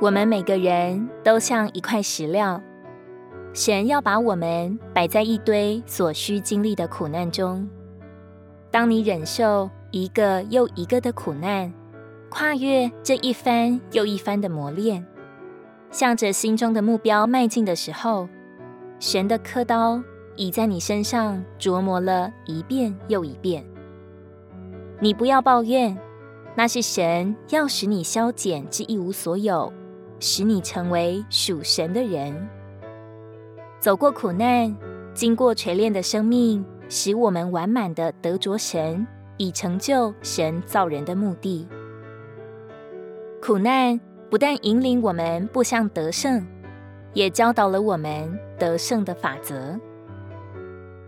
我们每个人都像一块石料，神要把我们摆在一堆所需经历的苦难中。当你忍受一个又一个的苦难，跨越这一番又一番的磨练，向着心中的目标迈进的时候，神的刻刀已在你身上琢磨了一遍又一遍。你不要抱怨，那是神要使你消减至一无所有。使你成为属神的人，走过苦难，经过锤炼的生命，使我们完满的得着神，以成就神造人的目的。苦难不但引领我们步向得胜，也教导了我们得胜的法则。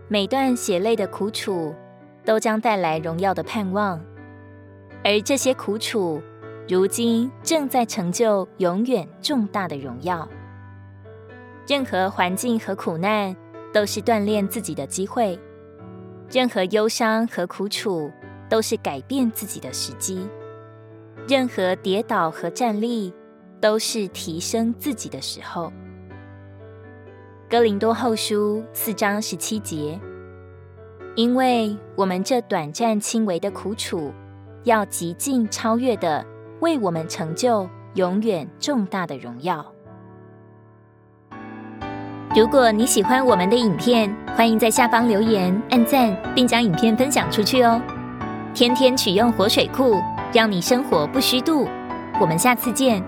每段血泪的苦楚，都将带来荣耀的盼望，而这些苦楚，如今正在成就永远重大的荣耀。任何环境和苦难都是锻炼自己的机会，任何忧伤和苦楚都是改变自己的时机，任何跌倒和站立都是提升自己的时候。哥林多后书四章十七节，因为我们这短暂轻微的苦楚，要极尽超越的。为我们成就永远重大的荣耀。如果你喜欢我们的影片，欢迎在下方留言、按赞，并将影片分享出去哦。天天取用活水库，让你生活不虚度。我们下次见。